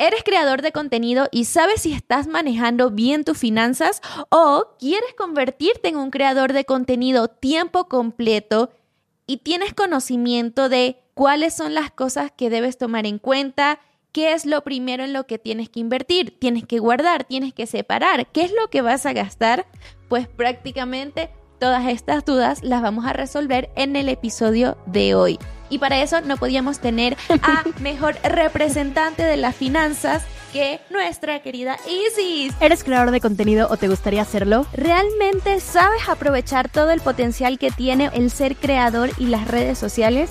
¿Eres creador de contenido y sabes si estás manejando bien tus finanzas o quieres convertirte en un creador de contenido tiempo completo y tienes conocimiento de cuáles son las cosas que debes tomar en cuenta? ¿Qué es lo primero en lo que tienes que invertir? Tienes que guardar, tienes que separar. ¿Qué es lo que vas a gastar? Pues prácticamente todas estas dudas las vamos a resolver en el episodio de hoy. Y para eso no podíamos tener a mejor representante de las finanzas que nuestra querida Isis. ¿Eres creador de contenido o te gustaría hacerlo? ¿Realmente sabes aprovechar todo el potencial que tiene el ser creador y las redes sociales?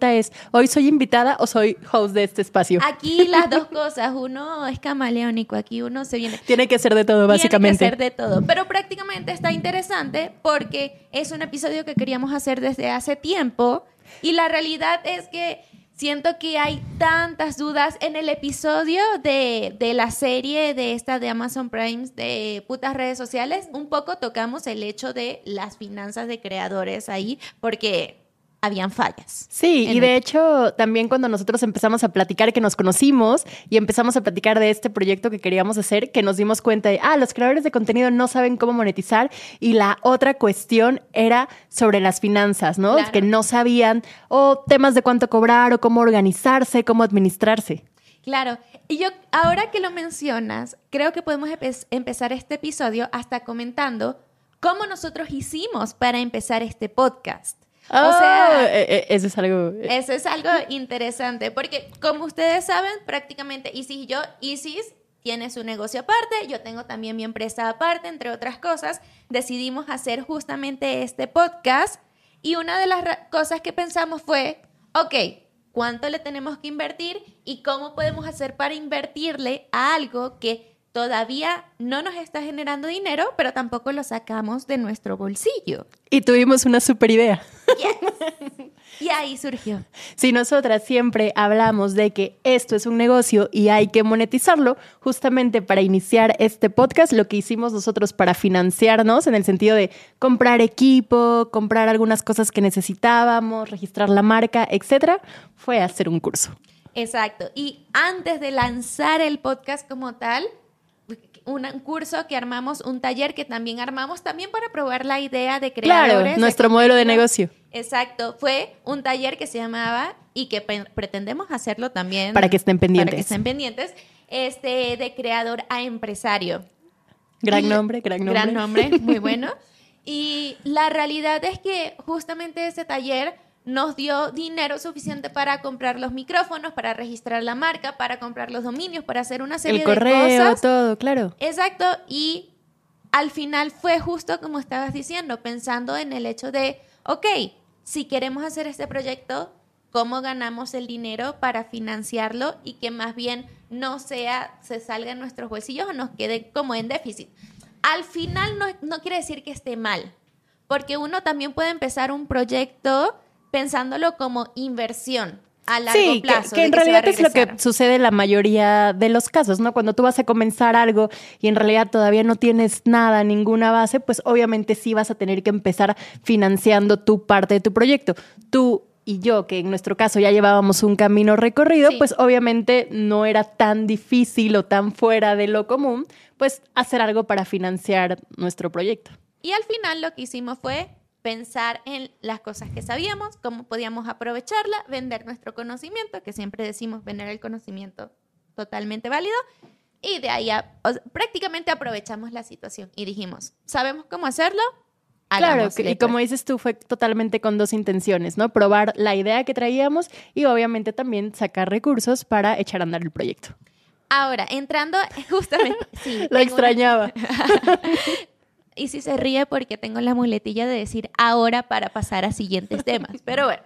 es, ¿hoy soy invitada o soy host de este espacio? Aquí las dos cosas, uno es camaleónico, aquí uno se viene... Tiene que ser de todo, básicamente. Tiene que ser de todo, pero prácticamente está interesante porque es un episodio que queríamos hacer desde hace tiempo y la realidad es que siento que hay tantas dudas en el episodio de, de, la serie de esta de Amazon Prime de putas redes sociales. Un poco tocamos el hecho de las finanzas de creadores ahí, porque habían fallas. Sí, y de hecho también cuando nosotros empezamos a platicar que nos conocimos y empezamos a platicar de este proyecto que queríamos hacer, que nos dimos cuenta de, ah, los creadores de contenido no saben cómo monetizar y la otra cuestión era sobre las finanzas, ¿no? Que no sabían o temas de cuánto cobrar o cómo organizarse, cómo administrarse. Claro, y yo ahora que lo mencionas, creo que podemos empezar este episodio hasta comentando cómo nosotros hicimos para empezar este podcast o sea, ah, e, e, eso es algo... Eh. Eso es algo interesante, porque como ustedes saben, prácticamente Isis y yo, Isis tiene su negocio aparte, yo tengo también mi empresa aparte, entre otras cosas, decidimos hacer justamente este podcast y una de las cosas que pensamos fue, ok, ¿cuánto le tenemos que invertir y cómo podemos hacer para invertirle a algo que todavía no nos está generando dinero, pero tampoco lo sacamos de nuestro bolsillo. Y tuvimos una super idea. Y ahí surgió. Si nosotras siempre hablamos de que esto es un negocio y hay que monetizarlo, justamente para iniciar este podcast, lo que hicimos nosotros para financiarnos, en el sentido de comprar equipo, comprar algunas cosas que necesitábamos, registrar la marca, etcétera, fue hacer un curso. Exacto. Y antes de lanzar el podcast como tal, un curso que armamos, un taller que también armamos también para probar la idea de creadores. Claro, nuestro modelo de negocio. Exacto, fue un taller que se llamaba y que pretendemos hacerlo también. Para que estén pendientes. Para que estén pendientes, este, de creador a empresario. Gran nombre, gran nombre. Gran nombre, muy bueno. Y la realidad es que justamente ese taller nos dio dinero suficiente para comprar los micrófonos, para registrar la marca, para comprar los dominios, para hacer una serie de cosas. El correo, todo, claro. Exacto, y al final fue justo como estabas diciendo, pensando en el hecho de, ok, si queremos hacer este proyecto, ¿cómo ganamos el dinero para financiarlo y que más bien no sea, se salga en nuestros bolsillos o nos quede como en déficit? Al final no, no quiere decir que esté mal, porque uno también puede empezar un proyecto pensándolo como inversión a largo plazo. Que, que en realidad es lo que sucede en la mayoría de los casos, ¿no? Cuando tú vas a comenzar algo y en realidad todavía no tienes nada, ninguna base, pues obviamente sí vas a tener que empezar financiando tu parte de tu proyecto. Tú y yo, que en nuestro caso ya llevábamos un camino recorrido, pues obviamente no era tan difícil o tan fuera de lo común, pues hacer algo para financiar nuestro proyecto. Y al final lo que hicimos fue pensar en las cosas que sabíamos, cómo podíamos aprovecharla, vender nuestro conocimiento, que siempre decimos vender el conocimiento totalmente válido, y de ahí prácticamente aprovechamos la situación y dijimos, ¿sabemos cómo hacerlo? Claro, y como pues. dices tú, fue totalmente con dos intenciones, ¿no? Probar la idea que traíamos y obviamente también sacar recursos para echar a andar el proyecto. Ahora, entrando justamente... Sí, Lo extrañaba. Y si se ríe porque tengo la muletilla de decir ahora para pasar a siguientes temas. Pero bueno,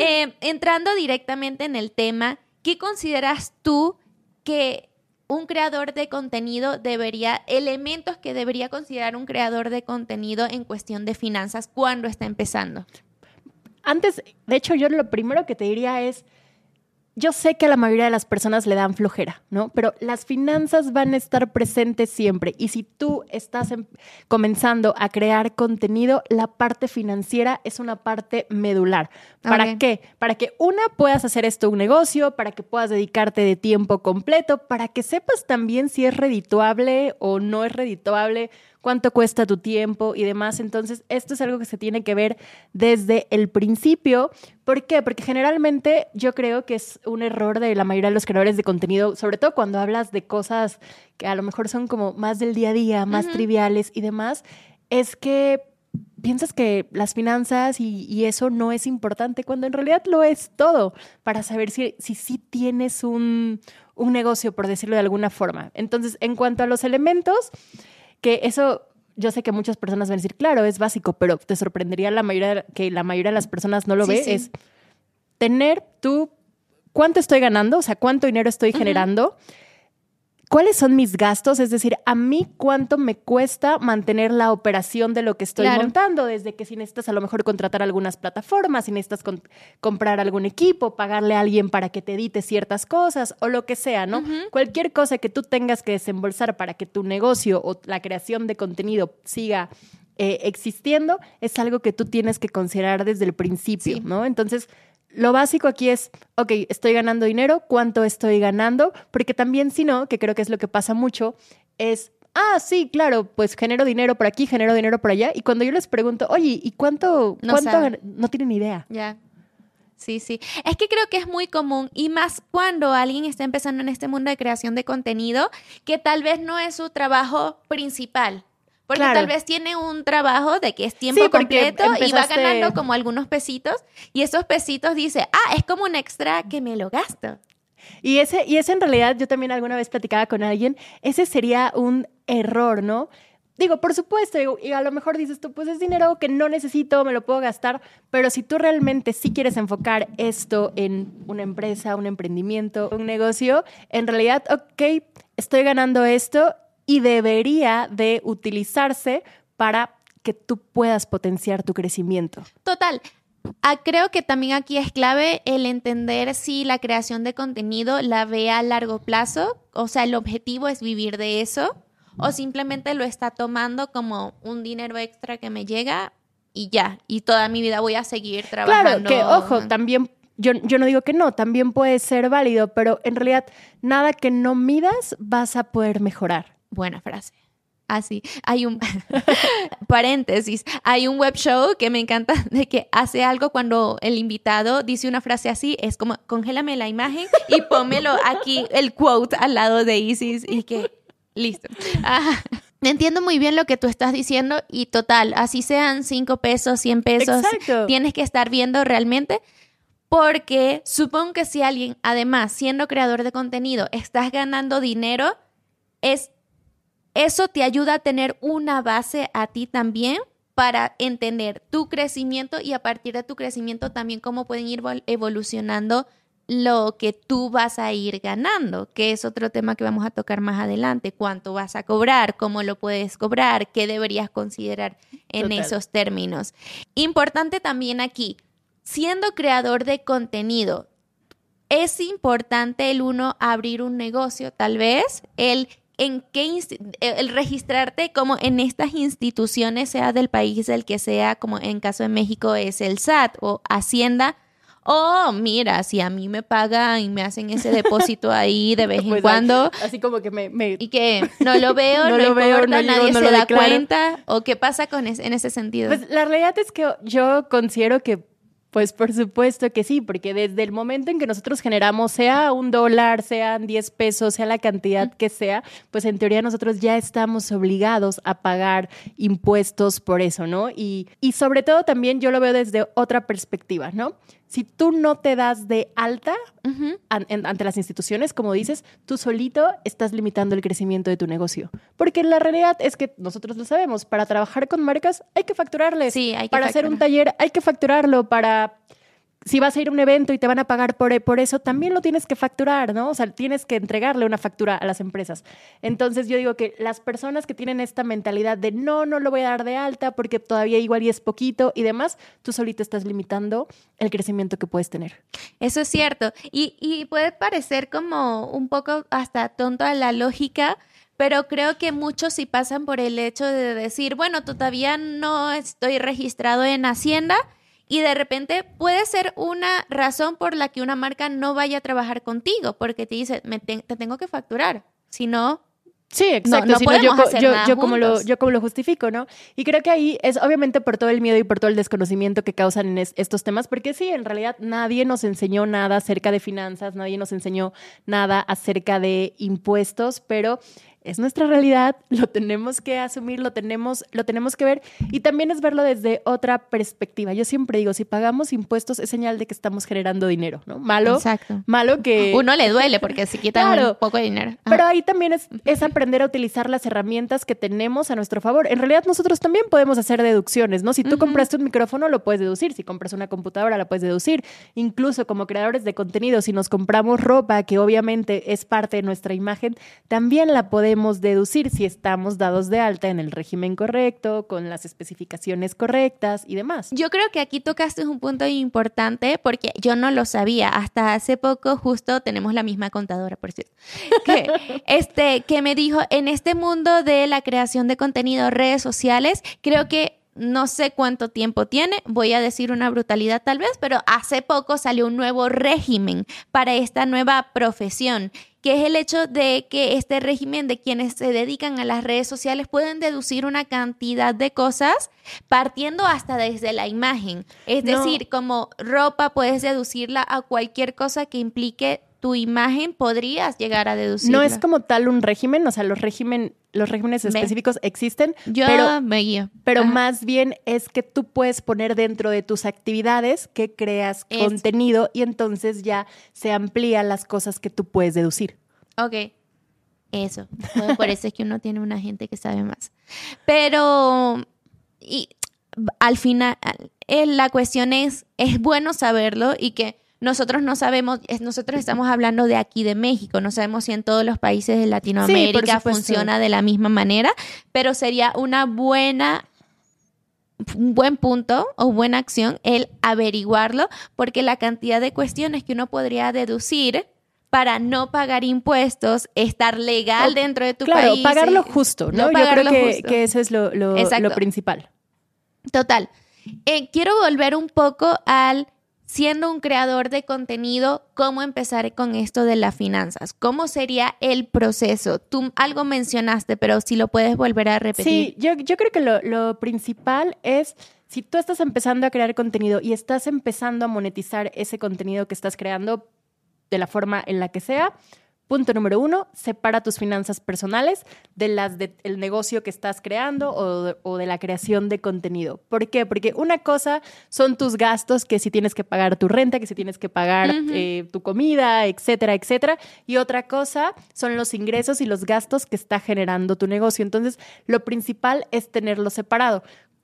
eh, entrando directamente en el tema, ¿qué consideras tú que un creador de contenido debería, elementos que debería considerar un creador de contenido en cuestión de finanzas cuando está empezando? Antes, de hecho, yo lo primero que te diría es, yo sé que a la mayoría de las personas le dan flojera, ¿no? Pero las finanzas van a estar presentes siempre. Y si tú estás em, comenzando a crear contenido, la parte financiera es una parte medular. ¿Para qué? Para que una puedas hacer esto un negocio, para que puedas dedicarte de tiempo completo, para que sepas también si es redituable o no es redituable cuánto cuesta tu tiempo y demás. Entonces, esto es algo que se tiene que ver desde el principio. ¿Por qué? Porque generalmente yo creo que es un error de la mayoría de los creadores de contenido, sobre todo cuando hablas de cosas que a lo mejor son como más del día a día, más triviales y demás, es que piensas que las finanzas y, eso no es importante, cuando en realidad lo es todo, para saber si sí si, tienes un, un negocio, por decirlo de alguna forma. Entonces, en cuanto a los elementos, que eso yo sé que muchas personas van a decir, claro, es básico, pero te sorprendería la mayoría que la mayoría de las personas no lo ve, es tener tú cuánto estoy ganando, o sea, cuánto dinero estoy generando ¿Cuáles son mis gastos? Es decir, a mí cuánto me cuesta mantener la operación de lo que estoy montando, desde que si necesitas a lo mejor contratar algunas plataformas, si necesitas comprar algún equipo, pagarle a alguien para que te edite ciertas cosas o lo que sea, ¿no? Cualquier cosa que tú tengas que desembolsar para que tu negocio o la creación de contenido siga eh, existiendo, es algo que tú tienes que considerar desde el principio, ¿no? Entonces, lo básico aquí es, ok, estoy ganando dinero, ¿cuánto estoy ganando? Porque también si no, que creo que es lo que pasa mucho, es, ah, sí, claro, pues genero dinero por aquí, genero dinero por allá. Y cuando yo les pregunto, oye, ¿y cuánto? No, cuánto no tienen idea. Ya. Sí, sí. Es que creo que es muy común y más cuando alguien está empezando en este mundo de creación de contenido, que tal vez no es su trabajo principal. Porque tal vez tiene un trabajo de que es tiempo completo y va ganando como algunos pesitos y esos pesitos dice, ah, es como un extra que me lo gasto. Y ese, y ese en realidad yo también alguna vez platicaba con alguien, ese sería un error, ¿no? Digo, por supuesto, y a lo mejor dices tú, pues es dinero que no necesito, me lo puedo gastar, pero si tú realmente sí quieres enfocar esto en una empresa, un emprendimiento, un negocio, en realidad, ok, estoy ganando esto y debería de utilizarse para que tú puedas potenciar tu crecimiento. Total. Ah, creo que también aquí es clave el entender si la creación de contenido la ve a largo plazo, o sea, el objetivo es vivir de eso, o simplemente lo está tomando como un dinero extra que me llega y ya, y toda mi vida voy a seguir trabajando. Claro, que ojo, también yo, yo, no digo que no, también puede ser válido, pero en realidad nada que no midas vas a poder mejorar. Buena frase. Así, ah, hay un paréntesis, hay un web show que me encanta de que hace algo cuando el invitado dice una frase así, es como congélame la imagen y pómelo aquí el quote al lado de Isis y que listo. entiendo muy bien lo que tú estás diciendo y total, así sean 5 pesos, 100 pesos, tienes que estar viendo realmente porque supongo que si alguien, además, siendo creador de contenido, estás ganando dinero, es eso te ayuda a tener una base a ti también para entender tu crecimiento y a partir de tu crecimiento también cómo pueden ir evolucionando lo que tú vas a ir ganando, que es otro tema que vamos a tocar más adelante, cuánto vas a cobrar, cómo lo puedes cobrar, qué deberías considerar en esos términos. Importante también aquí, siendo creador de contenido, es importante el uno abrir un negocio, tal vez, el en qué el registrarte como en estas instituciones, sea del país del que sea, como en caso de México es el SAT o Hacienda. Oh, mira, si a mí me pagan y me hacen ese depósito ahí de vez en pues, cuando. Así como que me, Y que no lo veo, no, lo veo, nadie se da cuenta. ¿O qué pasa con en ese sentido? Pues la realidad es que yo considero que pues por supuesto que sí, porque desde el momento en que nosotros generamos, sea un dólar, sean 10 pesos, sea la cantidad que sea, pues en teoría nosotros ya estamos obligados a pagar impuestos por eso, ¿no? Y, y sobre todo también yo lo veo desde otra perspectiva, ¿no? si tú no te das de alta ante las instituciones, como dices, tú solito estás limitando el crecimiento de tu negocio. Porque la realidad es que nosotros lo sabemos, para trabajar con marcas hay que facturarles. Sí, hay que Para hacer un taller hay que facturarlo, para si vas a ir a un evento y te van a pagar por, eso, también lo tienes que facturar, ¿no? O sea, tienes que entregarle una factura a las empresas. Entonces yo digo que las personas que tienen esta mentalidad de no, no lo voy a dar de alta porque todavía igual y es poquito y demás, tú solito estás limitando el crecimiento que puedes tener. Eso es cierto. Y, y puede parecer como un poco hasta tonto a la lógica, pero creo que muchos sí pasan por el hecho de decir, bueno, todavía no estoy registrado en Hacienda y de repente puede ser una razón por la que una marca no vaya a trabajar contigo, porque te dice, me te, tengo que facturar, si no... Sí, exacto. No, yo, yo, como lo, yo como lo justifico, ¿no? Y creo que ahí es obviamente por todo el miedo y por todo el desconocimiento que causan en estos temas, porque sí, en realidad nadie nos enseñó nada acerca de finanzas, nadie nos enseñó nada acerca de impuestos, pero es nuestra realidad, lo tenemos que asumir, lo tenemos, lo tenemos que ver y también es verlo desde otra perspectiva. Yo siempre digo, si pagamos impuestos es señal de que estamos generando dinero, ¿no? Malo, Exacto. malo que... Uno le duele porque se quita un poco de dinero. Pero ahí también es, es aprender a utilizar las herramientas que tenemos a nuestro favor. En realidad nosotros también podemos hacer deducciones, ¿no? Si tú compraste un micrófono, lo puedes deducir. Si compras una computadora, la puedes deducir. Incluso como creadores de contenido, si nos compramos ropa, que obviamente es parte de nuestra imagen, también la podemos deducir si estamos dados de alta en el régimen correcto, con las especificaciones correctas y demás. Yo creo que aquí tocaste un punto importante porque yo no lo sabía. Hasta hace poco justo tenemos la misma contadora, por cierto, que, este, que me dijo, en este mundo de la creación de contenido, redes sociales, creo que no sé cuánto tiempo tiene, voy a decir una brutalidad tal vez, pero hace poco salió un nuevo régimen para esta nueva profesión que es el hecho de que este régimen de quienes se dedican a las redes sociales pueden deducir una cantidad de cosas partiendo hasta desde la imagen. Es decir, como ropa puedes deducirla a cualquier cosa que implique tu imagen podrías llegar a deducir. No es como tal un régimen, o sea, los régimen, los regímenes específicos existen, Yo pero, me guío. pero más bien es que tú puedes poner dentro de tus actividades que creas contenido y entonces ya se amplía las cosas que tú puedes deducir. Ok. Eso. por eso es que uno tiene una gente que sabe más. Pero y al final, la cuestión es, es bueno saberlo y que nosotros no sabemos, nosotros estamos hablando de aquí de México, no sabemos si en todos los países de Latinoamérica funciona de la misma manera, pero sería una buena un buen punto o buena acción el averiguarlo, porque la cantidad de cuestiones que uno podría deducir para no pagar impuestos, estar legal dentro de tu país. Claro, pagarlo justo, ¿no? Yo creo que, que, eso es lo, lo, lo principal. Total. Eh, quiero volver un poco al siendo un creador de contenido, ¿cómo empezar con esto de las finanzas? ¿Cómo sería el proceso? Tú algo mencionaste, pero si lo puedes volver a repetir. Sí, yo, yo creo que lo, lo principal es, si tú estás empezando a crear contenido y estás empezando a monetizar ese contenido que estás creando de la forma en la que sea, Punto número uno, separa tus finanzas personales de las del negocio que estás creando o de, la creación de contenido. ¿Por qué? Porque una cosa son tus gastos, que si tienes que pagar tu renta, que si tienes que pagar eh, tu comida, etcétera, etcétera. Y otra cosa son los ingresos y los gastos que está generando tu negocio. Entonces, lo principal es tenerlo separado.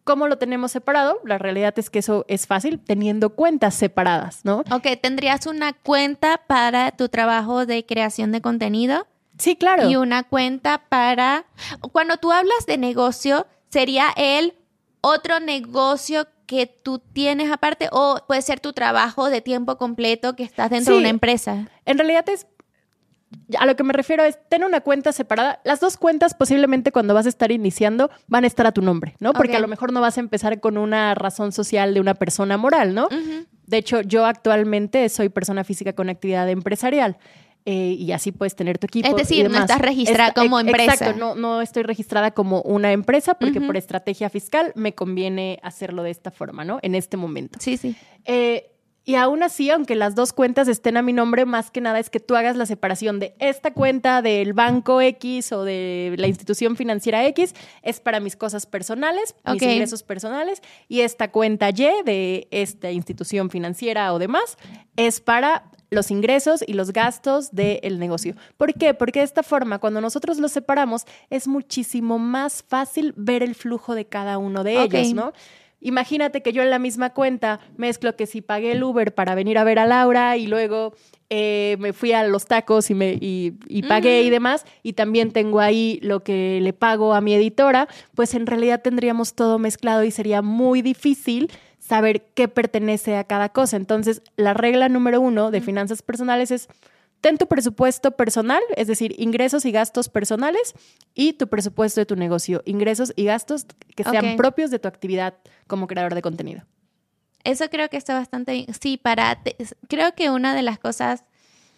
¿Cómo lo tenemos separado? La realidad es que eso es fácil teniendo cuentas separadas, ¿no? Ok, ¿tendrías una cuenta para tu trabajo de creación de contenido? Sí, claro. Y una cuenta para... Cuando tú hablas de negocio, ¿sería el otro negocio que tú tienes aparte o puede ser tu trabajo de tiempo completo que estás dentro de una empresa? En realidad es a lo que me refiero es tener una cuenta separada. Las dos cuentas posiblemente cuando vas a estar iniciando van a estar a tu nombre, ¿no? Porque a lo mejor no vas a empezar con una razón social de una persona moral, ¿no? De hecho, yo actualmente soy persona física con actividad empresarial. Eh, y así puedes tener tu equipo. Es decir, no estás registrada como empresa. Exacto, no, no estoy registrada como una empresa porque por estrategia fiscal me conviene hacerlo de esta forma, ¿no? En este momento. Sí, sí. Eh, y aún así, aunque las dos cuentas estén a mi nombre, más que nada es que tú hagas la separación de esta cuenta del banco X o de la institución financiera X, es para mis cosas personales, mis ingresos personales, y esta cuenta Y de esta institución financiera o demás es para los ingresos y los gastos del negocio. ¿Por qué? Porque de esta forma, cuando nosotros los separamos, es muchísimo más fácil ver el flujo de cada uno de ellos, ¿no? Imagínate que yo en la misma cuenta mezclo que si pagué el Uber para venir a ver a Laura y luego eh, me fui a los tacos y, me, y, pagué y demás, y también tengo ahí lo que le pago a mi editora, pues en realidad tendríamos todo mezclado y sería muy difícil saber qué pertenece a cada cosa. Entonces, la regla número uno de finanzas personales es ten tu presupuesto personal, es decir, ingresos y gastos personales, y tu presupuesto de tu negocio, ingresos y gastos que sean propios de tu actividad como creador de contenido. Eso creo que está bastante bien. Sí, para creo que una de las cosas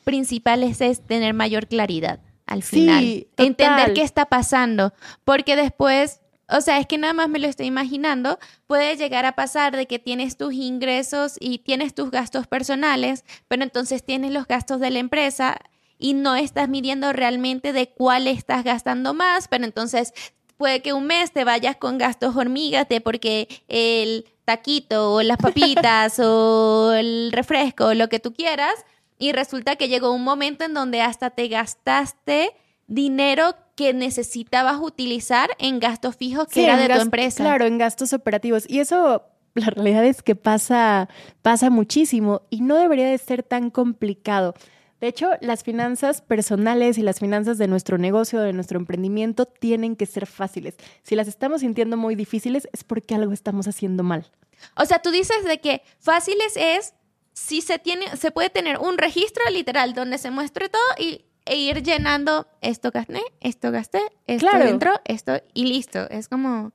principales es tener mayor claridad al final. Sí, Entender qué está pasando, porque después o sea, es que nada más me lo estoy imaginando. Puede llegar a pasar de que tienes tus ingresos y tienes tus gastos personales, pero entonces tienes los gastos de la empresa y no estás midiendo realmente de cuál estás gastando más, pero entonces puede que un mes te vayas con gastos hormigas de porque el taquito o las papitas o el refresco o lo que tú quieras y resulta que llegó un momento en donde hasta te gastaste dinero que necesitabas utilizar en gastos fijos que era de tu empresa. Claro, en gastos operativos. Y eso, la realidad es que pasa, pasa muchísimo y no debería de ser tan complicado. De hecho, las finanzas personales y las finanzas de nuestro negocio, de nuestro emprendimiento, tienen que ser fáciles. Si las estamos sintiendo muy difíciles, es porque algo estamos haciendo mal. O sea, tú dices de que fáciles es si se tiene, se puede tener un registro literal donde se muestre todo y e ir llenando esto gasté, esto gasté, esto dentro, esto y listo. Es como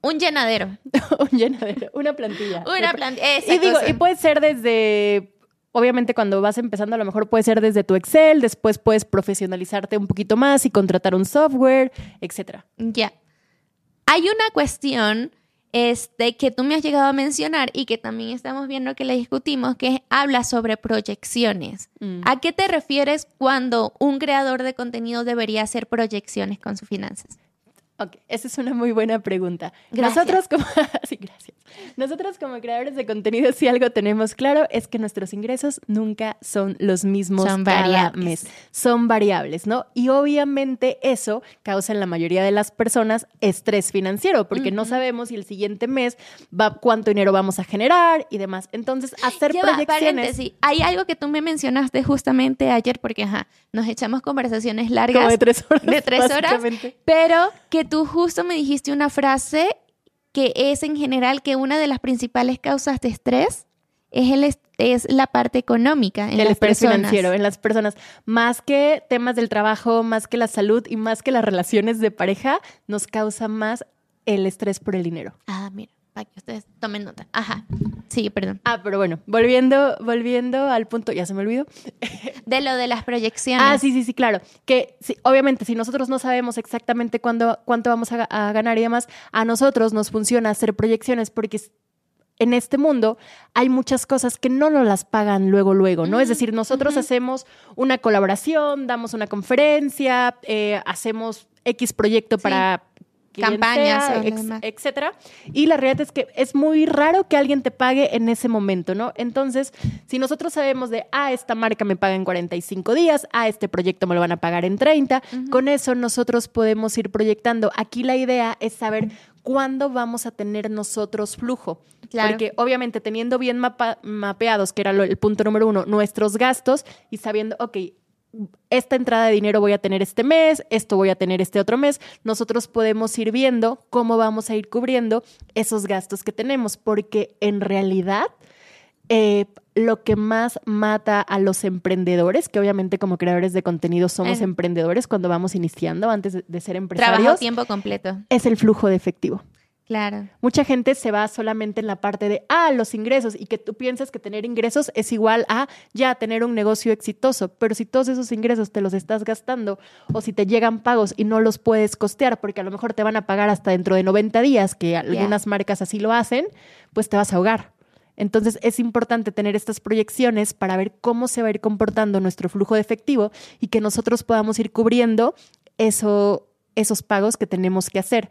un llenadero. un llenadero, una plantilla. Una plantilla. Y digo, y puede ser desde obviamente cuando vas empezando a lo mejor puede ser desde tu Excel, después puedes profesionalizarte un poquito más y contratar un software, etcétera. Ya. Hay una cuestión este, que tú me has llegado a mencionar y que también estamos viendo que le discutimos, que habla sobre proyecciones. Mm. ¿A qué te refieres cuando un creador de contenido debería hacer proyecciones con sus finanzas? Ok, esa es una muy buena pregunta. Nosotros como, sí, gracias. Nosotros como creadores de contenido, si algo tenemos claro es que nuestros ingresos nunca son los mismos son cada variables. mes. Son variables, ¿no? Y obviamente eso causa en la mayoría de las personas estrés financiero, porque no sabemos si el siguiente mes va cuánto dinero vamos a generar y demás. Entonces, hacer proyecciones. Hay algo que tú me mencionaste justamente ayer, porque ajá, nos echamos conversaciones largas. de tres horas. De tres horas. Pero que tú justo me dijiste una frase que es en general que una de las principales causas de estrés es, el, es la parte económica en el las estrés financiero en las personas. Más que temas del trabajo, más que la salud y más que las relaciones de pareja, nos causa más el estrés por el dinero. Ah, mira para que ustedes tomen nota. Ajá. Sí, perdón. Ah, pero bueno, volviendo, volviendo al punto, ya se me olvidó. De lo de las proyecciones. Ah, sí, sí, sí, claro. Que obviamente, si nosotros no sabemos exactamente cuándo, cuánto vamos a, ganar y demás, a nosotros nos funciona hacer proyecciones porque en este mundo hay muchas cosas que no nos las pagan luego, luego, ¿no? es decir, nosotros hacemos una colaboración, damos una conferencia, eh, hacemos X proyecto para campañas, etcétera. Y la realidad es que es muy raro que alguien te pague en ese momento, ¿no? Entonces, si nosotros sabemos de, ah, esta marca me paga en 45 días, ah, este proyecto me lo van a pagar en 30, con eso nosotros podemos ir proyectando. Aquí la idea es saber cuándo vamos a tener nosotros flujo. Porque obviamente teniendo bien mapeados, que era el punto número uno, nuestros gastos y sabiendo, ok, esta entrada de dinero voy a tener este mes, esto voy a tener este otro mes, nosotros podemos ir viendo cómo vamos a ir cubriendo esos gastos que tenemos, porque en realidad eh, lo que más mata a los emprendedores, que obviamente como creadores de contenido somos emprendedores cuando vamos iniciando antes de, de ser empresarios. Trabajo tiempo completo. Es el flujo de efectivo. Claro. Mucha gente se va solamente en la parte de, ah, los ingresos, y que tú piensas que tener ingresos es igual a ya tener un negocio exitoso, pero si todos esos ingresos te los estás gastando o si te llegan pagos y no los puedes costear porque a lo mejor te van a pagar hasta dentro de 90 días, que algunas marcas así lo hacen, pues te vas a ahogar. Entonces es importante tener estas proyecciones para ver cómo se va a ir comportando nuestro flujo de efectivo y que nosotros podamos ir cubriendo eso, esos pagos que tenemos que hacer.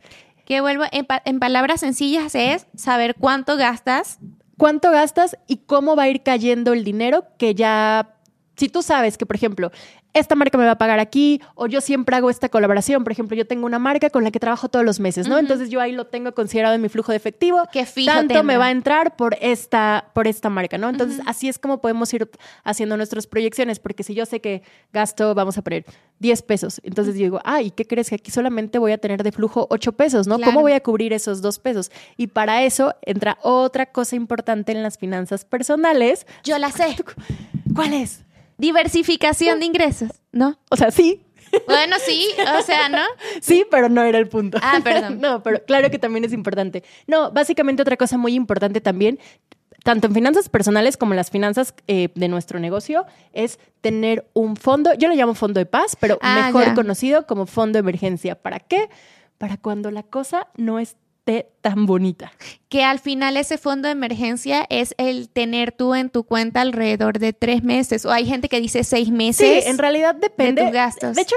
Que vuelvo, en, palabras sencillas es saber cuánto gastas. Cuánto gastas y cómo va a ir cayendo el dinero que ya si tú sabes que, por ejemplo, esta marca me va a pagar aquí, o yo siempre hago esta colaboración. Por ejemplo, yo tengo una marca con la que trabajo todos los meses, ¿no? Entonces yo ahí lo tengo considerado en mi flujo de efectivo. Que Tanto me va a entrar por esta, por esta marca, ¿no? Entonces así es como podemos ir haciendo nuestras proyecciones, porque si yo sé que gasto, vamos a poner 10 pesos, entonces yo digo, ay, ¿qué crees? Que aquí solamente voy a tener de flujo 8 pesos, ¿no? Claro. ¿Cómo voy a cubrir esos dos pesos? Y para eso entra otra cosa importante en las finanzas personales. Yo la sé. ¿Cuál es? Diversificación de ingresos, ¿no? O sea, sí, Bueno, sí, o sea, ¿no? Sí, pero no era el punto. Ah, perdón. no, pero claro que también es importante. No, básicamente otra cosa muy importante también, tanto en finanzas personales como en las finanzas eh, de nuestro negocio, es tener un fondo, yo le llamo fondo de paz, pero Ah, mejor ya. conocido como fondo de emergencia. ¿Para qué? Para cuando la cosa no esté tan bonita. Que al final ese fondo de emergencia es el tener tú en tu cuenta alrededor de tres meses. O hay gente que dice seis Sí, meses. en realidad depende. tus gastos. De hecho,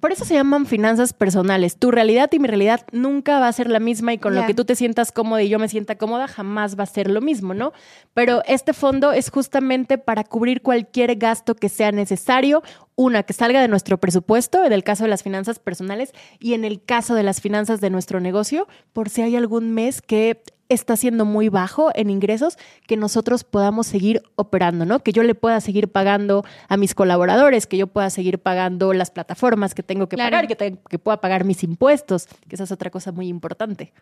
por eso se llaman finanzas personales. Tu realidad y mi realidad nunca va a ser la misma y con lo que tú te sientas cómoda y yo me sienta cómoda jamás va a ser lo mismo, ¿no? Pero este fondo es justamente para cubrir cualquier gasto que sea necesario. Una, que salga de nuestro presupuesto, en el caso de las finanzas personales, y en el caso de las finanzas de nuestro negocio, por si hay algún mes que está siendo muy bajo en ingresos, que nosotros podamos seguir operando, ¿no? Que yo le pueda seguir pagando a mis colaboradores, que yo pueda seguir pagando las plataformas que tengo que Claro. pagar, que, te- que pueda pagar mis impuestos, que esa es otra cosa muy importante.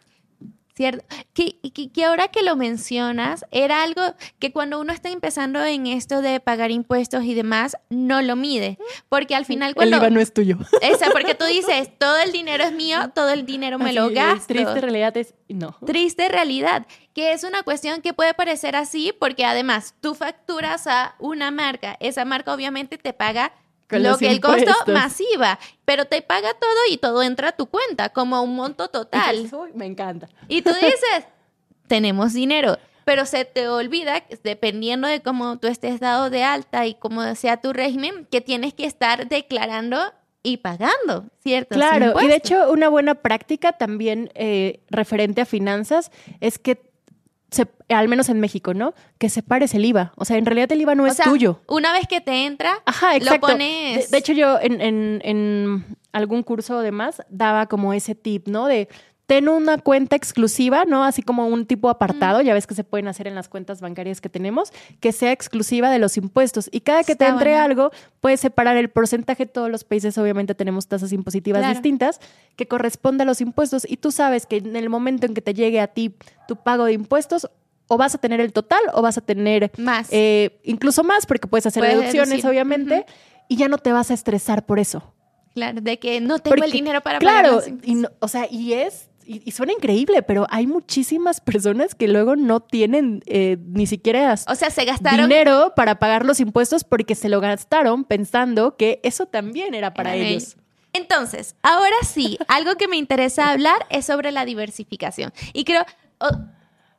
¿Cierto? Que, que, que ahora que lo mencionas, era algo que cuando uno está empezando en esto de pagar impuestos y demás, no lo mide. Porque al final cuando... El IVA no es tuyo. Esa, porque tú dices, todo el dinero es mío, todo el dinero me lo gasto. Triste realidad es no. Triste realidad, que es una cuestión que puede parecer así porque además tú facturas a una marca, esa marca obviamente te paga Con lo que el costo masiva, pero te paga todo y todo entra a tu cuenta como un monto total. Y dices, "Uy, me encanta. Y tú dices, tenemos dinero, pero se te olvida, dependiendo de cómo tú estés dado de alta y cómo sea tu régimen, que tienes que estar declarando y pagando, ¿cierto? Claro, y de hecho una buena práctica también eh, referente a finanzas es que, se- al menos en México, ¿no? Que separes el IVA. O sea, en realidad el IVA no O es sea, tuyo. Una vez que te entra, Ajá, exacto. lo pones... De, de hecho, yo en, en- en algún curso o demás daba como ese tip, ¿no? De ten una cuenta exclusiva, ¿no? Así como un tipo apartado, ya ves que se pueden hacer en las cuentas bancarias que tenemos, que sea exclusiva de los impuestos. Y cada que te entre bueno. algo, puedes separar el porcentaje. Todos los países obviamente tenemos tasas impositivas Claro. distintas que corresponde a los impuestos. Y tú sabes que en el momento en que te llegue a ti tu pago de impuestos, o vas a tener el total o vas a tener Más. eh, incluso más, porque puedes hacer Puedes deducciones, deducir. obviamente, y ya no te vas a estresar por eso. Claro, de que no tengo el dinero para pagar Claro, impuestos. no- o sea, y es, y, y suena increíble, pero hay muchísimas personas que luego no tienen eh, ni siquiera O sea, se gastaron dinero para pagar los impuestos porque se lo gastaron pensando que eso también era para ellos. Entonces, ahora sí, algo que me interesa hablar es sobre la diversificación. Y creo,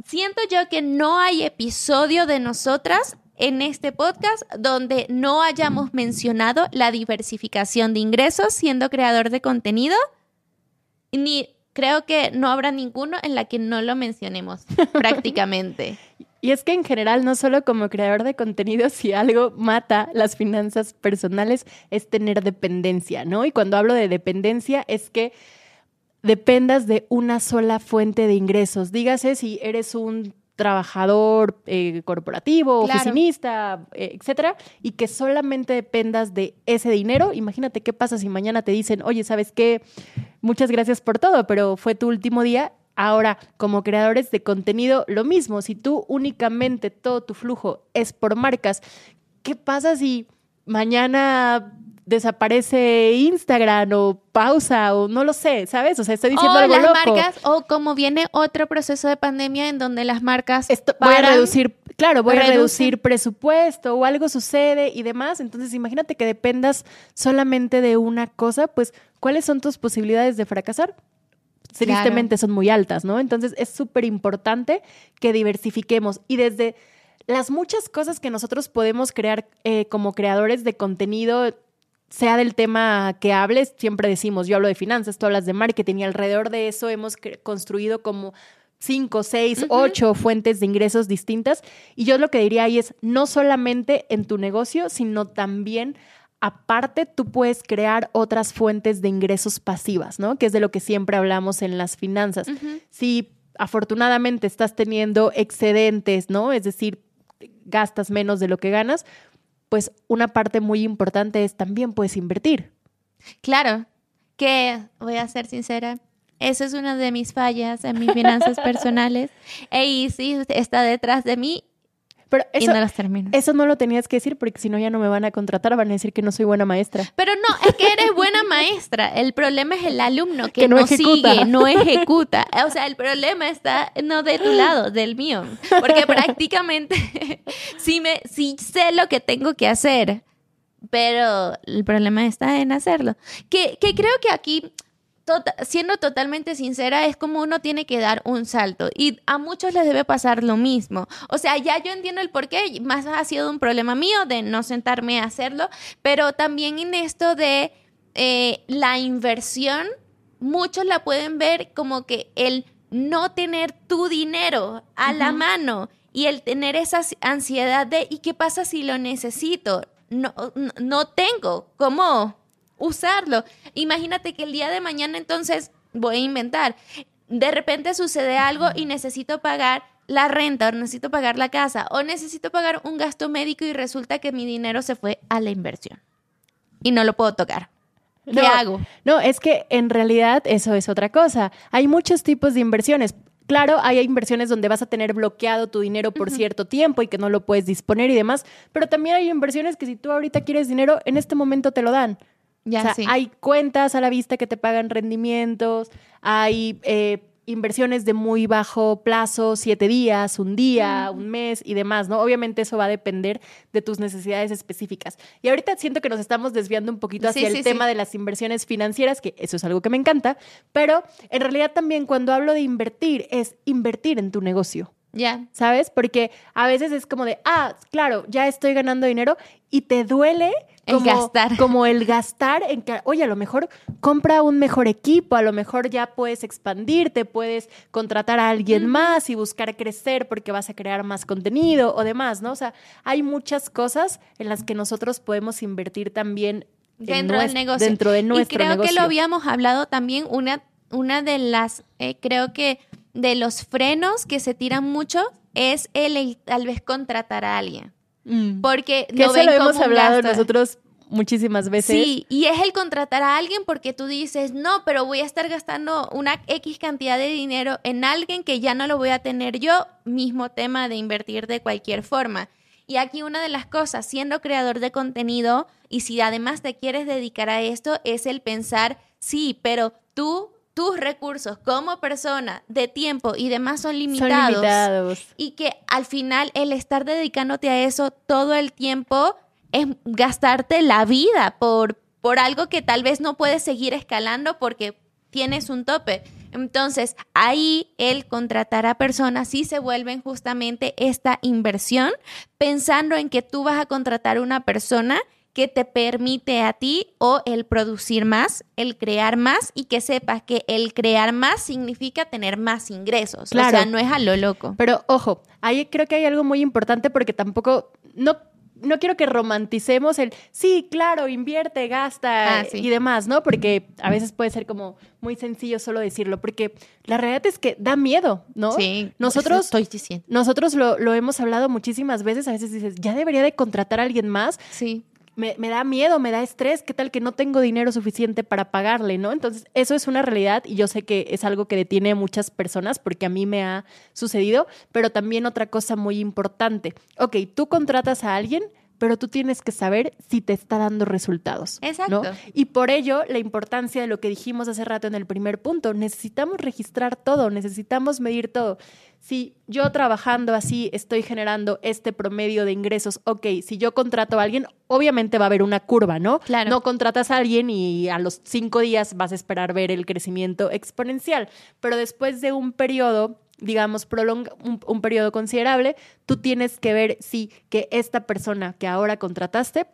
siento yo que no hay episodio de nosotras en este podcast donde no hayamos mencionado la diversificación de ingresos siendo creador de contenido. Ni creo que no habrá ninguno en la que no lo mencionemos prácticamente. Y es que en general, no solo como creador de contenido, si algo mata las finanzas personales es tener dependencia, ¿no? Y cuando hablo de dependencia es que dependas de una sola fuente de ingresos. Dígase si eres un trabajador eh, corporativo, Claro. oficinista, eh, etcétera, y que solamente dependas de ese dinero. Imagínate qué pasa si mañana te dicen, oye, ¿sabes qué? Muchas gracias por todo, pero fue tu último día. Ahora, como creadores de contenido, lo mismo. Si tú únicamente todo tu flujo es por marcas, ¿qué pasa si mañana desaparece Instagram o pausa o no lo sé, ¿sabes? O sea, estoy diciendo o algo las loco. marcas, o como viene otro proceso de pandemia en donde las marcas Esto- voy a reducir, claro, voy a reducir presupuesto o algo sucede y demás. Entonces, imagínate que dependas solamente de una cosa, pues, ¿cuáles son tus posibilidades de fracasar? Tristemente son muy altas, ¿no? Entonces, es súper importante que diversifiquemos y desde las muchas cosas que nosotros podemos crear eh, como creadores de contenido, sea del tema que hables, siempre decimos, yo hablo de finanzas, tú hablas de marketing y alrededor de eso hemos construido como cinco, seis, ocho fuentes de ingresos distintas. Y yo lo que diría ahí es no solamente en tu negocio, sino también aparte tú puedes crear otras fuentes de ingresos pasivas, ¿no? Que es de lo que siempre hablamos en las finanzas. Si afortunadamente estás teniendo excedentes, ¿no? Es decir, gastas menos de lo que ganas, pues una parte muy importante es también puedes invertir. Claro, que voy a ser sincera, eso es una de mis fallas en mis finanzas personales. E sí está detrás de mí pero eso, y no las termino. Eso no lo tenías que decir porque si no ya no me van a contratar, van a decir que no soy buena maestra. Pero no, es que eres buena maestra. El problema es el alumno que, no, sigue, no ejecuta. O sea, el problema está no de tu lado, del mío. Porque prácticamente sí, me, sí sé lo que tengo que hacer, pero el problema está en hacerlo. Que, que creo que aquí Tota-, siendo totalmente sincera, es como uno tiene que dar un salto y a muchos les debe pasar lo mismo. O sea, ya yo entiendo el por qué, más ha sido un problema mío de no sentarme a hacerlo, pero también en esto de eh, la inversión, muchos la pueden ver como que el no tener tu dinero a la mano y el tener esa ansiedad de ¿y qué pasa si lo necesito? No, no tengo, ¿cómo? Usarlo. Imagínate que el día de mañana entonces voy a inventar. De repente sucede algo y necesito pagar la renta o necesito pagar la casa o necesito pagar un gasto médico y resulta que mi dinero se fue a la inversión y no lo puedo tocar. ¿Qué hago? No, es que en realidad eso es otra cosa. Hay muchos tipos de inversiones. Claro, hay inversiones donde vas a tener bloqueado tu dinero por cierto tiempo y que no lo puedes disponer y demás, pero también hay inversiones que si tú ahorita quieres dinero, en este momento te lo dan. Ya, hay cuentas a la vista que te pagan rendimientos, hay eh, inversiones de muy bajo plazo, siete días, un día, un mes y demás, ¿no? Obviamente eso va a depender de tus necesidades específicas. Y ahorita siento que nos estamos desviando un poquito hacia el tema de las inversiones financieras, que eso es algo que me encanta, pero en realidad también cuando hablo de invertir es invertir en tu negocio. Ya. ¿Sabes? Porque a veces es como de, ah, claro, ya estoy ganando dinero y te duele como, el gastar. Como el gastar en que, oye, a lo mejor compra un mejor equipo, a lo mejor ya puedes expandirte, puedes contratar a alguien más y buscar crecer porque vas a crear más contenido o demás, ¿no? O sea, hay muchas cosas en las que nosotros podemos invertir también dentro del negocio. Dentro de nuestro y creo que lo habíamos hablado también, una, una de las, eh, creo que de los frenos que se tiran mucho es el, tal vez contratar a alguien. Mm. Porque que eso lo hemos hablado nosotros muchísimas veces. Sí, y es el contratar a alguien porque tú dices, no, pero voy a estar gastando una X cantidad de dinero en alguien que ya no lo voy a tener yo, mismo tema de invertir de cualquier forma. Y aquí una de las cosas, siendo creador de contenido, y si además te quieres dedicar a esto, es el pensar, sí, pero tú tus recursos como persona de tiempo y demás son limitados, y que al final el estar dedicándote a eso todo el tiempo es gastarte la vida por, por algo que tal vez no puedes seguir escalando porque tienes un tope. Entonces, ahí el contratar a personas sí se vuelven justamente esta inversión, pensando en que tú vas a contratar a una persona que te permite a ti o el producir más, el crear más y que sepas que el crear más significa tener más ingresos. O sea, no es a lo loco. Pero ojo, ahí creo que hay algo muy importante porque tampoco, no no quiero que romanticemos el, sí, claro, invierte, gasta ah, y demás, ¿no? Porque a veces puede ser como muy sencillo solo decirlo, porque la realidad es que da miedo, ¿no? Sí, nosotros, estoy diciendo. Nosotros lo, lo, hemos hablado muchísimas veces, a veces dices, ya debería de contratar a alguien más. Sí me, da miedo, me da estrés, qué tal que no tengo dinero suficiente para pagarle, ¿no? Entonces, eso es una realidad y yo sé que es algo que detiene a muchas personas porque a mí me ha sucedido, pero también otra cosa muy importante. Ok, tú contratas a alguien, pero tú tienes que saber si te está dando resultados. Exacto. Y por ello, la importancia de lo que dijimos hace rato en el primer punto, necesitamos registrar todo, necesitamos medir todo. Si yo trabajando así estoy generando este promedio de ingresos, ok, si yo contrato a alguien, obviamente va a haber una curva, ¿no? Claro. No contratas a alguien y a los cinco días vas a esperar ver el crecimiento exponencial, pero después de un periodo digamos, prolonga un, periodo considerable, tú tienes que ver si que esta persona que ahora contrataste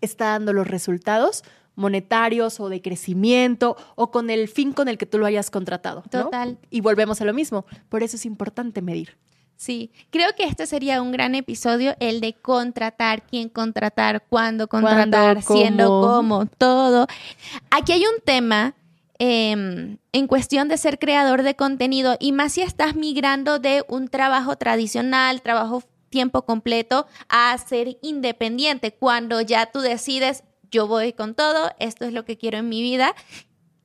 está dando los resultados monetarios o de crecimiento o con el fin con el que tú lo hayas contratado. Total. Y volvemos a lo mismo. Por eso es importante medir. Sí, creo que este sería un gran episodio, el de contratar, quién contratar, cuándo contratar, ¿Cuándo? siendo cómo, todo. Aquí hay un tema em, en cuestión de ser creador de contenido y más si estás migrando de un trabajo tradicional, trabajo tiempo completo, a ser independiente, cuando ya tú decides, yo voy con todo, esto es lo que quiero en mi vida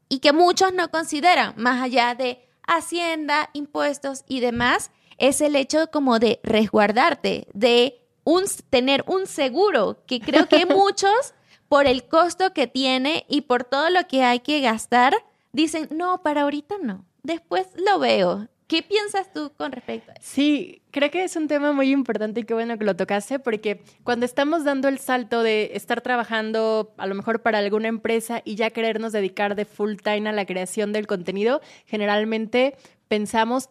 y que muchos no consideran, más allá de hacienda, impuestos y demás, es el hecho como de resguardarte, de un, tener un seguro, que creo que muchos, por el costo que tiene y por todo lo que hay que gastar, dicen, no, para ahorita no, después lo veo. ¿Qué piensas tú con respecto a eso? Sí, creo que es un tema muy importante y qué bueno que lo tocaste, porque cuando estamos dando el salto de estar trabajando a lo mejor para alguna empresa y ya querernos dedicar de full time a la creación del contenido, generalmente pensamos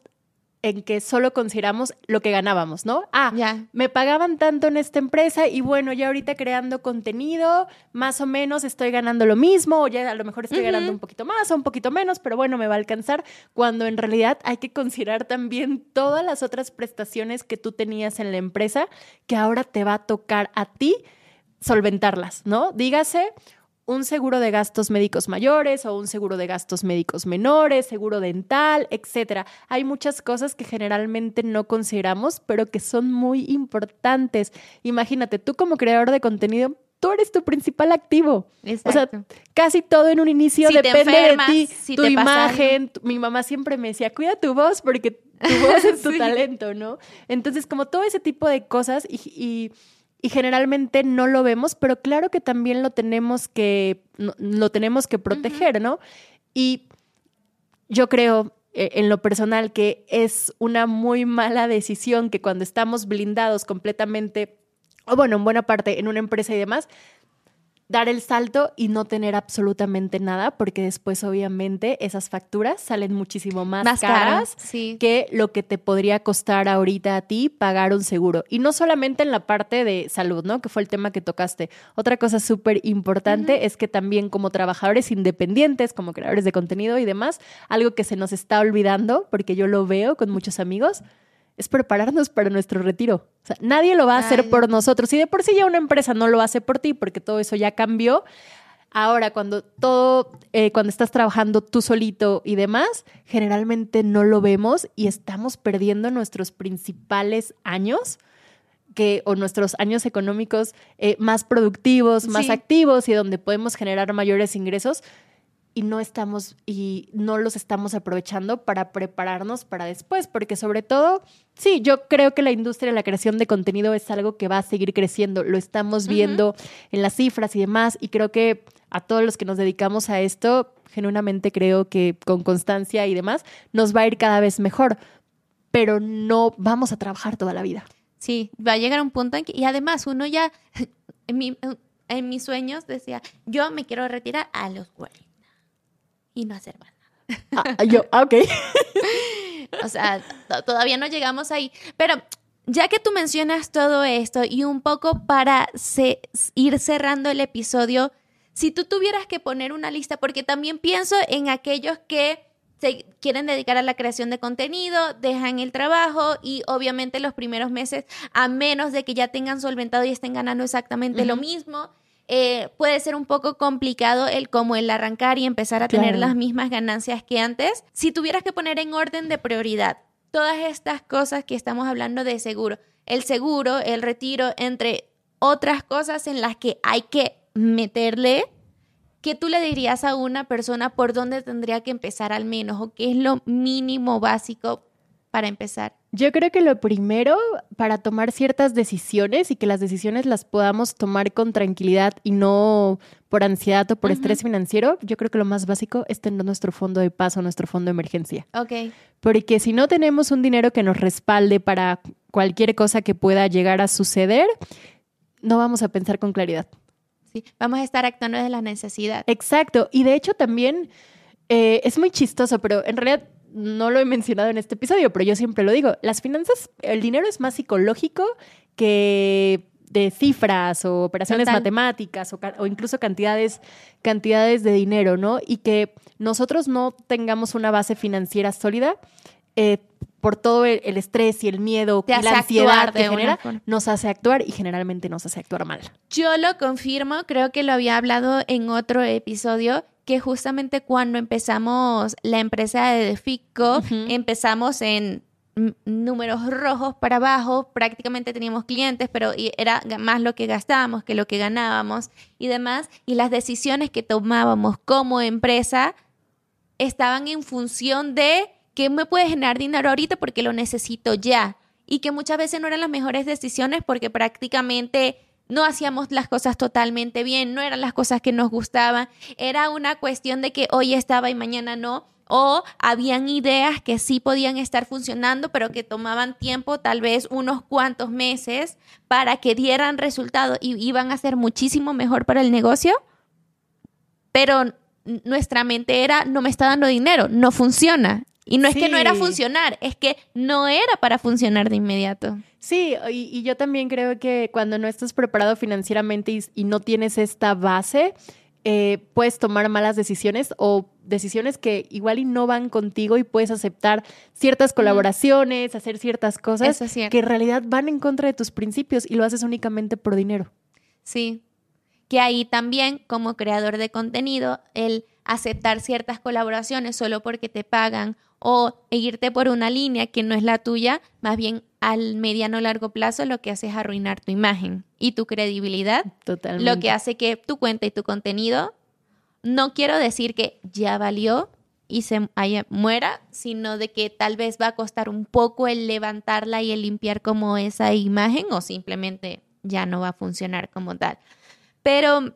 en que solo consideramos lo que ganábamos, ¿no? Ah, Ya. me pagaban tanto en esta empresa y bueno, ya ahorita creando contenido, más o menos estoy ganando lo mismo, o ya a lo mejor estoy ganando un poquito más o un poquito menos, pero bueno, me va a alcanzar, cuando en realidad hay que considerar también todas las otras prestaciones que tú tenías en la empresa que ahora te va a tocar a ti solventarlas, ¿no? Dígase un seguro de gastos médicos mayores o un seguro de gastos médicos menores, seguro dental, etcétera. Hay muchas cosas que generalmente no consideramos, pero que son muy importantes. Imagínate, tú como creador de contenido, tú eres tu principal activo. O sea, casi todo en un inicio Si te depende enfermas, de ti, si tu imagen. tu- mi mamá siempre me decía, cuida tu voz porque tu voz es tu Sí. talento, ¿no? Entonces, como todo ese tipo de cosas y, y- y generalmente no lo vemos, pero claro que también lo tenemos que, lo tenemos que proteger, ¿no? Y yo creo eh, en lo personal que es una muy mala decisión que cuando estamos blindados completamente, o bueno, en buena parte en una empresa y demás, dar el salto y no tener absolutamente nada, porque después obviamente esas facturas salen muchísimo más, Más caras sí. que lo que te podría costar ahorita a ti pagar un seguro. Y no solamente en la parte de salud, ¿no? Que fue el tema que tocaste. Otra cosa súper importante es que también como trabajadores independientes, como creadores de contenido y demás, algo que se nos está olvidando, porque yo lo veo con muchos amigos, es prepararnos para nuestro retiro. O sea, nadie lo va a hacer Ay. por nosotros. Y de por sí ya una empresa no lo hace por ti, porque todo eso ya cambió. Ahora, cuando todo, eh, cuando estás trabajando tú solito y demás, generalmente no lo vemos y estamos perdiendo nuestros principales años que, o nuestros años económicos eh, más productivos, más Sí. activos y donde podemos generar mayores ingresos y no estamos y no los estamos aprovechando para prepararnos para después, porque sobre todo, sí, yo creo que la industria de la creación de contenido es algo que va a seguir creciendo, lo estamos viendo en las cifras y demás, y creo que a todos los que nos dedicamos a esto, genuinamente creo que con constancia y demás, nos va a ir cada vez mejor, pero no vamos a trabajar toda la vida. Sí, va a llegar un punto en que, y además uno ya, en, mi- en mis sueños decía, yo me quiero retirar a los 40 y no hacer más nada. Ah, yo, ah, ok. O sea, to- todavía no llegamos ahí. Pero ya que tú mencionas todo esto y un poco para ir cerrando el episodio, si tú tuvieras que poner una lista, porque también pienso en aquellos que se quieren dedicar a la creación de contenido, dejan el trabajo y obviamente los primeros meses, a menos de que ya tengan solventado y estén ganando exactamente lo mismo, eh, puede ser un poco complicado el como el arrancar y empezar a tener las mismas ganancias que antes. Si tuvieras que poner en orden de prioridad todas estas cosas que estamos hablando de seguro, el seguro, el retiro, entre otras cosas en las que hay que meterle, ¿qué tú le dirías a una persona por dónde tendría que empezar al menos o qué es lo mínimo básico para empezar? Yo creo que lo primero para tomar ciertas decisiones y que las decisiones las podamos tomar con tranquilidad y no por ansiedad o por estrés financiero, yo creo que lo más básico es tener nuestro fondo de paso, nuestro fondo de emergencia. Ok. Porque si no tenemos un dinero que nos respalde para cualquier cosa que pueda llegar a suceder, no vamos a pensar con claridad. Sí, vamos a estar actuando desde la necesidad. Exacto. Y de hecho también eh, es muy chistoso, pero en realidad no lo he mencionado en este episodio, pero yo siempre lo digo. Las finanzas, el dinero es más psicológico que de cifras o operaciones Total. matemáticas o, incluso cantidades, cantidades de dinero, ¿no? Y que nosotros no tengamos una base financiera sólida. eh, por todo el, el estrés y el miedo Te y la ansiedad que genera, forma. nos hace actuar y generalmente nos hace actuar mal. Yo lo confirmo, creo que lo había hablado en otro episodio, que justamente cuando empezamos la empresa de Defico, empezamos en números rojos para abajo, prácticamente teníamos clientes, pero era más lo que gastábamos que lo que ganábamos y demás, y las decisiones que tomábamos como empresa estaban en función de que me puede generar dinero ahorita porque lo necesito ya. Y que muchas veces no eran las mejores decisiones porque prácticamente no hacíamos las cosas totalmente bien, no eran las cosas que nos gustaban. Era una cuestión de que hoy estaba y mañana no. O habían ideas que sí podían estar funcionando, pero que tomaban tiempo, tal vez unos cuantos meses, para que dieran resultado y iban a ser muchísimo mejor para el negocio pero nuestra mente era, no me está dando dinero, no funciona. Y no es que no era funcionar, es que no era para funcionar de inmediato. Sí, y, y yo también creo que cuando no estás preparado financieramente y, y no tienes esta base, eh, puedes tomar malas decisiones o decisiones que igual y no van contigo y puedes aceptar ciertas colaboraciones, hacer ciertas cosas es que en realidad van en contra de tus principios y lo haces únicamente por dinero. Sí. Que ahí también, como creador de contenido, el aceptar ciertas colaboraciones solo porque te pagan o irte por una línea que no es la tuya, más bien al mediano o largo plazo lo que hace es arruinar tu imagen y tu credibilidad Totalmente. lo que hace que tu cuenta y tu contenido, no quiero decir que ya valió y se haya- muera, sino de que tal vez va a costar un poco el levantarla y el limpiar como esa imagen o simplemente ya no va a funcionar como tal. Pero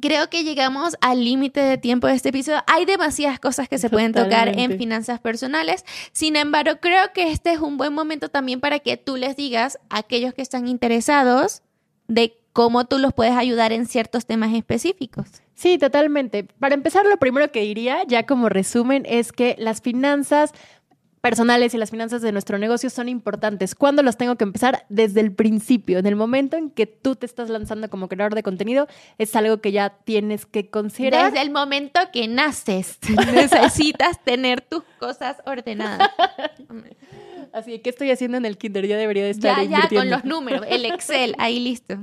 creo que llegamos al límite de tiempo de este episodio. Hay demasiadas cosas que se pueden tocar en finanzas personales. Sin embargo, creo que este es un buen momento también para que tú les digas a aquellos que están interesados de cómo tú los puedes ayudar en ciertos temas específicos. Sí, totalmente. Para empezar, lo primero que diría, ya como resumen, es que las finanzas personales y las finanzas de nuestro negocio son importantes. ¿Cuándo las tengo que empezar? Desde el principio, en el momento en que tú te estás lanzando como creador de contenido, es algo que ya tienes que considerar. Desde el momento que naces, necesitas tener tus cosas ordenadas. Así que, ¿qué estoy haciendo en el kinder? Ya debería de estar Ya, ya, con los números, el Excel, ahí listo.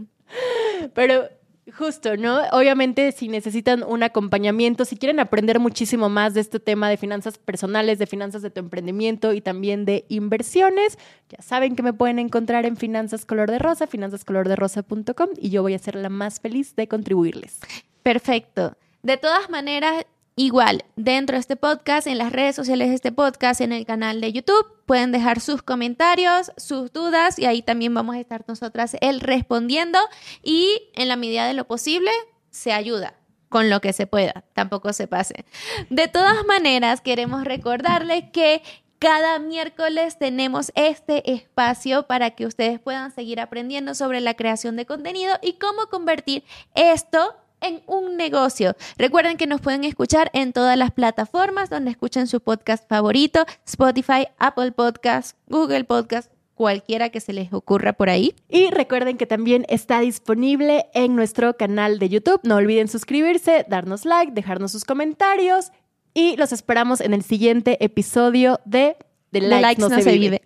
Pero justo, ¿no? Obviamente si necesitan un acompañamiento, si quieren aprender muchísimo más de este tema de finanzas personales, de finanzas de tu emprendimiento y también de inversiones, ya saben que me pueden encontrar en Finanzas Color de Rosa, finanzascolorderosa.com y yo voy a ser la más feliz de contribuirles. Perfecto. De todas maneras, igual, dentro de este podcast, en las redes sociales de este podcast, en el canal de YouTube, pueden dejar sus comentarios, sus dudas y ahí también vamos a estar nosotras él respondiendo y en la medida de lo posible se ayuda con lo que se pueda, tampoco se pase. De todas maneras, queremos recordarles que cada miércoles tenemos este espacio para que ustedes puedan seguir aprendiendo sobre la creación de contenido y cómo convertir esto en un negocio. Recuerden que nos pueden escuchar en todas las plataformas donde escuchen su podcast favorito, Spotify, Apple Podcast, Google Podcast, cualquiera que se les ocurra por ahí. Y recuerden que también está disponible en nuestro canal de YouTube. No olviden suscribirse, darnos like, dejarnos sus comentarios y los esperamos en el siguiente episodio de The De Likes, likes no, se, vive.